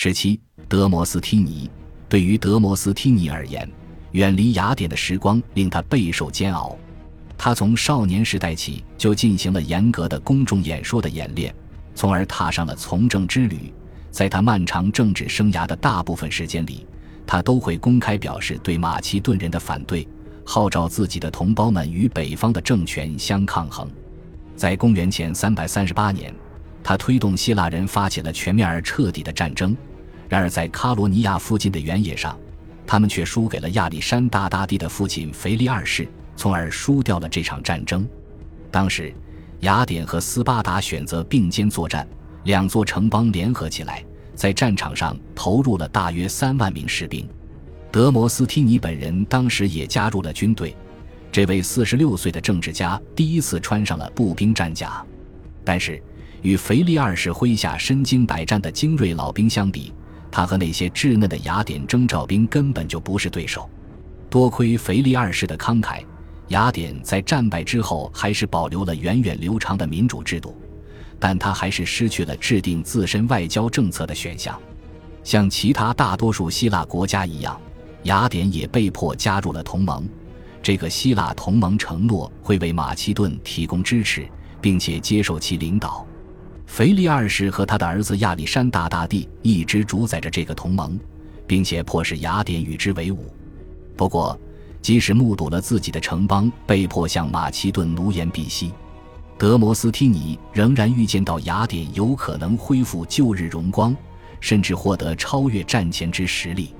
十七，德摩斯梯尼。对于德摩斯梯尼而言，远离雅典的时光令他备受煎熬。他从少年时代起就进行了严格的公众演说的演练，从而踏上了从政之旅。在他漫长政治生涯的大部分时间里，他都会公开表示对马其顿人的反对，号召自己的同胞们与北方的政权相抗衡。在公元前三百三十八年，他推动希腊人发起了全面而彻底的战争。然而，在卡罗尼亚附近的原野上，他们却输给了亚历山大大帝的父亲腓力二世，从而输掉了这场战争。当时，雅典和斯巴达选择并肩作战，两座城邦联合起来，在战场上投入了大约三万名士兵。德摩斯梯尼本人当时也加入了军队。这位四十六岁的政治家第一次穿上了步兵战甲，但是与腓力二世麾下身经百战的精锐老兵相比，他和那些稚嫩的雅典征召兵根本就不是对手。多亏腓力二世的慷慨，雅典在战败之后还是保留了源远流长的民主制度，但他还是失去了制定自身外交政策的选项。像其他大多数希腊国家一样，雅典也被迫加入了同盟。这个希腊同盟承诺会为马其顿提供支持，并且接受其领导。腓力二世和他的儿子亚历山大大帝一直主宰着这个同盟，并且迫使雅典与之为伍。不过，即使目睹了自己的城邦被迫向马其顿奴颜婢膝，德摩斯梯尼仍然预见到雅典有可能恢复旧日荣光，甚至获得超越战前之实力。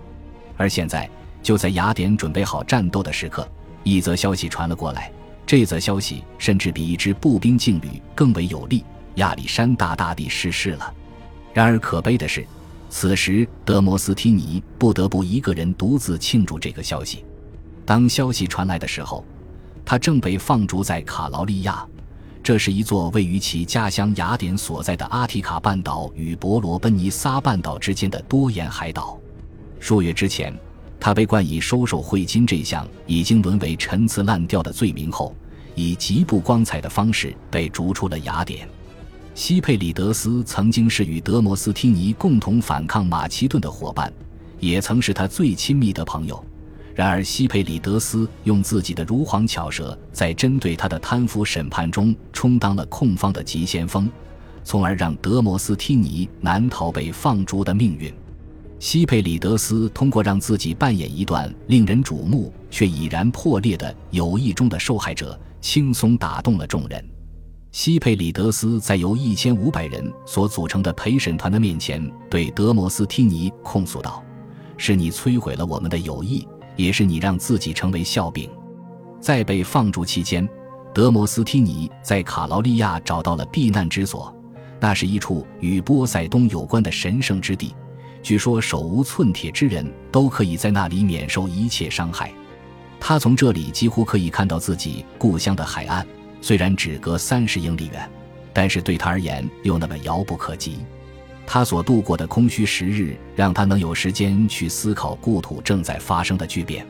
而现在，就在雅典准备好战斗的时刻，一则消息传了过来。这则消息甚至比一支步兵劲旅更为有利。亚历山大大帝逝世了。然而可悲的是，此时德摩斯提尼不得不一个人独自庆祝这个消息。当消息传来的时候，他正被放逐在卡劳利亚，这是一座位于其家乡雅典所在的阿提卡半岛与伯罗奔尼撒半岛之间的多沿海岛。数月之前，他被冠以收受贿金这项已经沦为陈词滥调的罪名后，以极不光彩的方式被逐出了雅典。西佩里德斯曾经是与德摩斯梯尼共同反抗马其顿的伙伴，也曾是他最亲密的朋友。然而，西佩里德斯用自己的如簧巧舌，在针对他的贪腐审判中充当了控方的急先锋，从而让德摩斯梯尼难逃被放逐的命运。西佩里德斯通过让自己扮演一段令人瞩目却已然破裂的友谊中的受害者，轻松打动了众人。西佩里德斯在由一千五百人所组成的陪审团的面前，对德摩斯梯尼控诉道：“是你摧毁了我们的友谊，也是你让自己成为笑柄。”在被放逐期间，德摩斯梯尼在卡劳利亚找到了避难之所，那是一处与波塞冬有关的神圣之地，据说手无寸铁之人都可以在那里免受一切伤害。他从这里几乎可以看到自己故乡的海岸。虽然只隔三十英里远，但是对他而言又那么遥不可及。他所度过的空虚时日，让他能有时间去思考故土正在发生的巨变。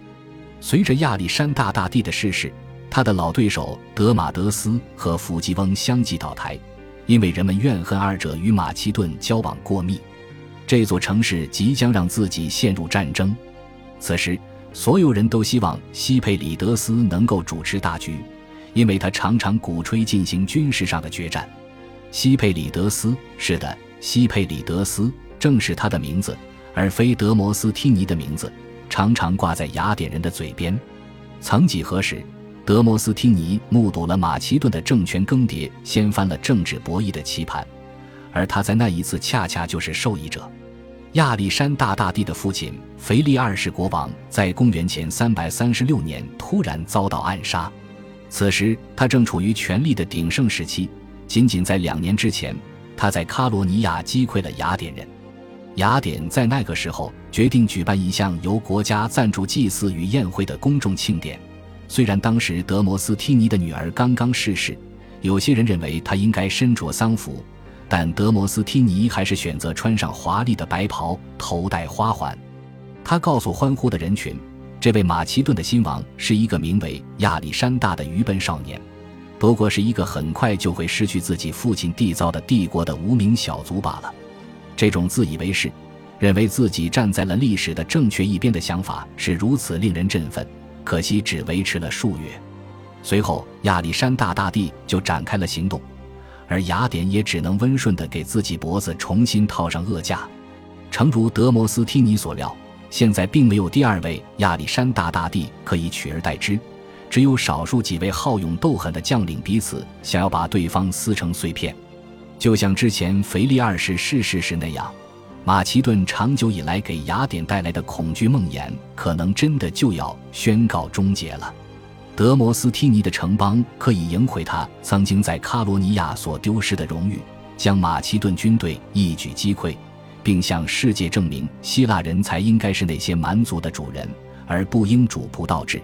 随着亚历山大大帝的逝世，他的老对手德马德斯和伏吉翁相继倒台，因为人们怨恨二者与马其顿交往过密。这座城市即将让自己陷入战争。此时，所有人都希望西佩里德斯能够主持大局。因为他常常鼓吹进行军事上的决战，西佩里德斯是的，西佩里德斯正是他的名字，而非德摩斯梯尼的名字，常常挂在雅典人的嘴边。曾几何时，德摩斯梯尼目睹了马其顿的政权更迭，掀翻了政治博弈的棋盘，而他在那一次恰恰就是受益者。亚历山大大帝的父亲腓力二世国王在公元前三百三十六年突然遭到暗杀。此时，他正处于权力的鼎盛时期。仅仅在两年之前，他在卡罗尼亚击溃了雅典人。雅典在那个时候决定举办一项由国家赞助祭祀与宴会的公众庆典。虽然当时德摩斯梯尼的女儿刚刚逝世，有些人认为他应该身着丧服，但德摩斯梯尼还是选择穿上华丽的白袍，头戴花环。他告诉欢呼的人群。这位马其顿的新王是一个名为亚历山大的愚笨少年，不过是一个很快就会失去自己父亲缔造的帝国的无名小卒罢了。这种自以为是，认为自己站在了历史的正确一边的想法是如此令人振奋，可惜只维持了数月。随后，亚历山大大帝就展开了行动，而雅典也只能温顺地给自己脖子重新套上恶架。诚如德摩斯梯尼所料，现在并没有第二位亚历山大大帝可以取而代之，只有少数几位好勇斗狠的将领彼此想要把对方撕成碎片，就像之前腓力二世逝世时那样。马其顿长久以来给雅典带来的恐惧梦魇，可能真的就要宣告终结了。德摩斯梯尼的城邦可以赢回他曾经在卡罗尼亚所丢失的荣誉，将马其顿军队一举击溃，并向世界证明希腊人才应该是那些蛮族的主人，而不应主仆倒置。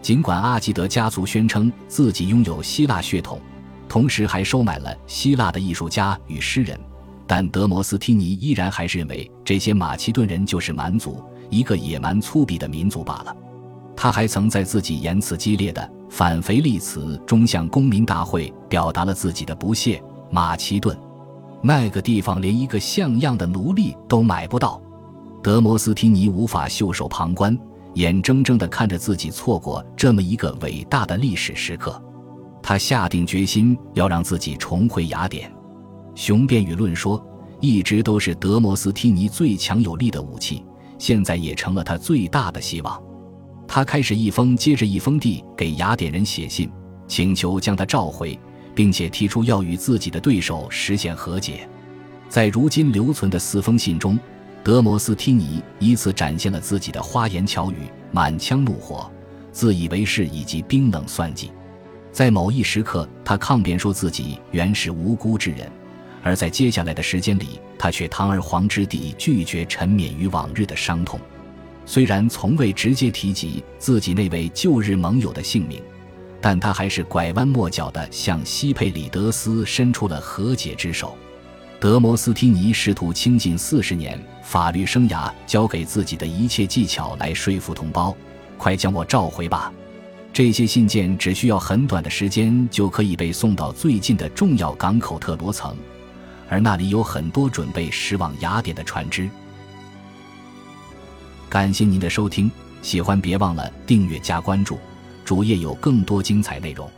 尽管阿基德家族宣称自己拥有希腊血统，同时还收买了希腊的艺术家与诗人。但德摩斯梯尼依然还是认为这些马其顿人就是蛮族，一个野蛮粗鄙的民族罢了。他还曾在自己言辞激烈的反腓力词中向公民大会表达了自己的不屑：马其顿那个地方连一个像样的奴隶都买不到。德摩斯梯尼无法袖手旁观，眼睁睁地看着自己错过这么一个伟大的历史时刻。他下定决心要让自己重回雅典。雄辩与论说一直都是德摩斯梯尼最强有力的武器，现在也成了他最大的希望。他开始一封接着一封地给雅典人写信，请求将他召回，并且提出要与自己的对手实现和解。在如今留存的四封信中，德摩斯梯尼依次展现了自己的花言巧语、满腔怒火、自以为是以及冰冷算计。在某一时刻，他抗辩说自己原是无辜之人。而在接下来的时间里，他却堂而皇之地拒绝沉湎于往日的伤痛。虽然从未直接提及自己那位旧日盟友的姓名，但他还是拐弯抹角地向西佩里德斯伸出了和解之手。德摩斯提尼试图倾尽四十年法律生涯交给自己的一切技巧来说服同胞：“快将我召回吧！”这些信件只需要很短的时间就可以被送到最近的重要港口特罗层。而那里有很多准备驶往雅典的船只。感谢您的收听，喜欢别忘了订阅加关注，主页有更多精彩内容。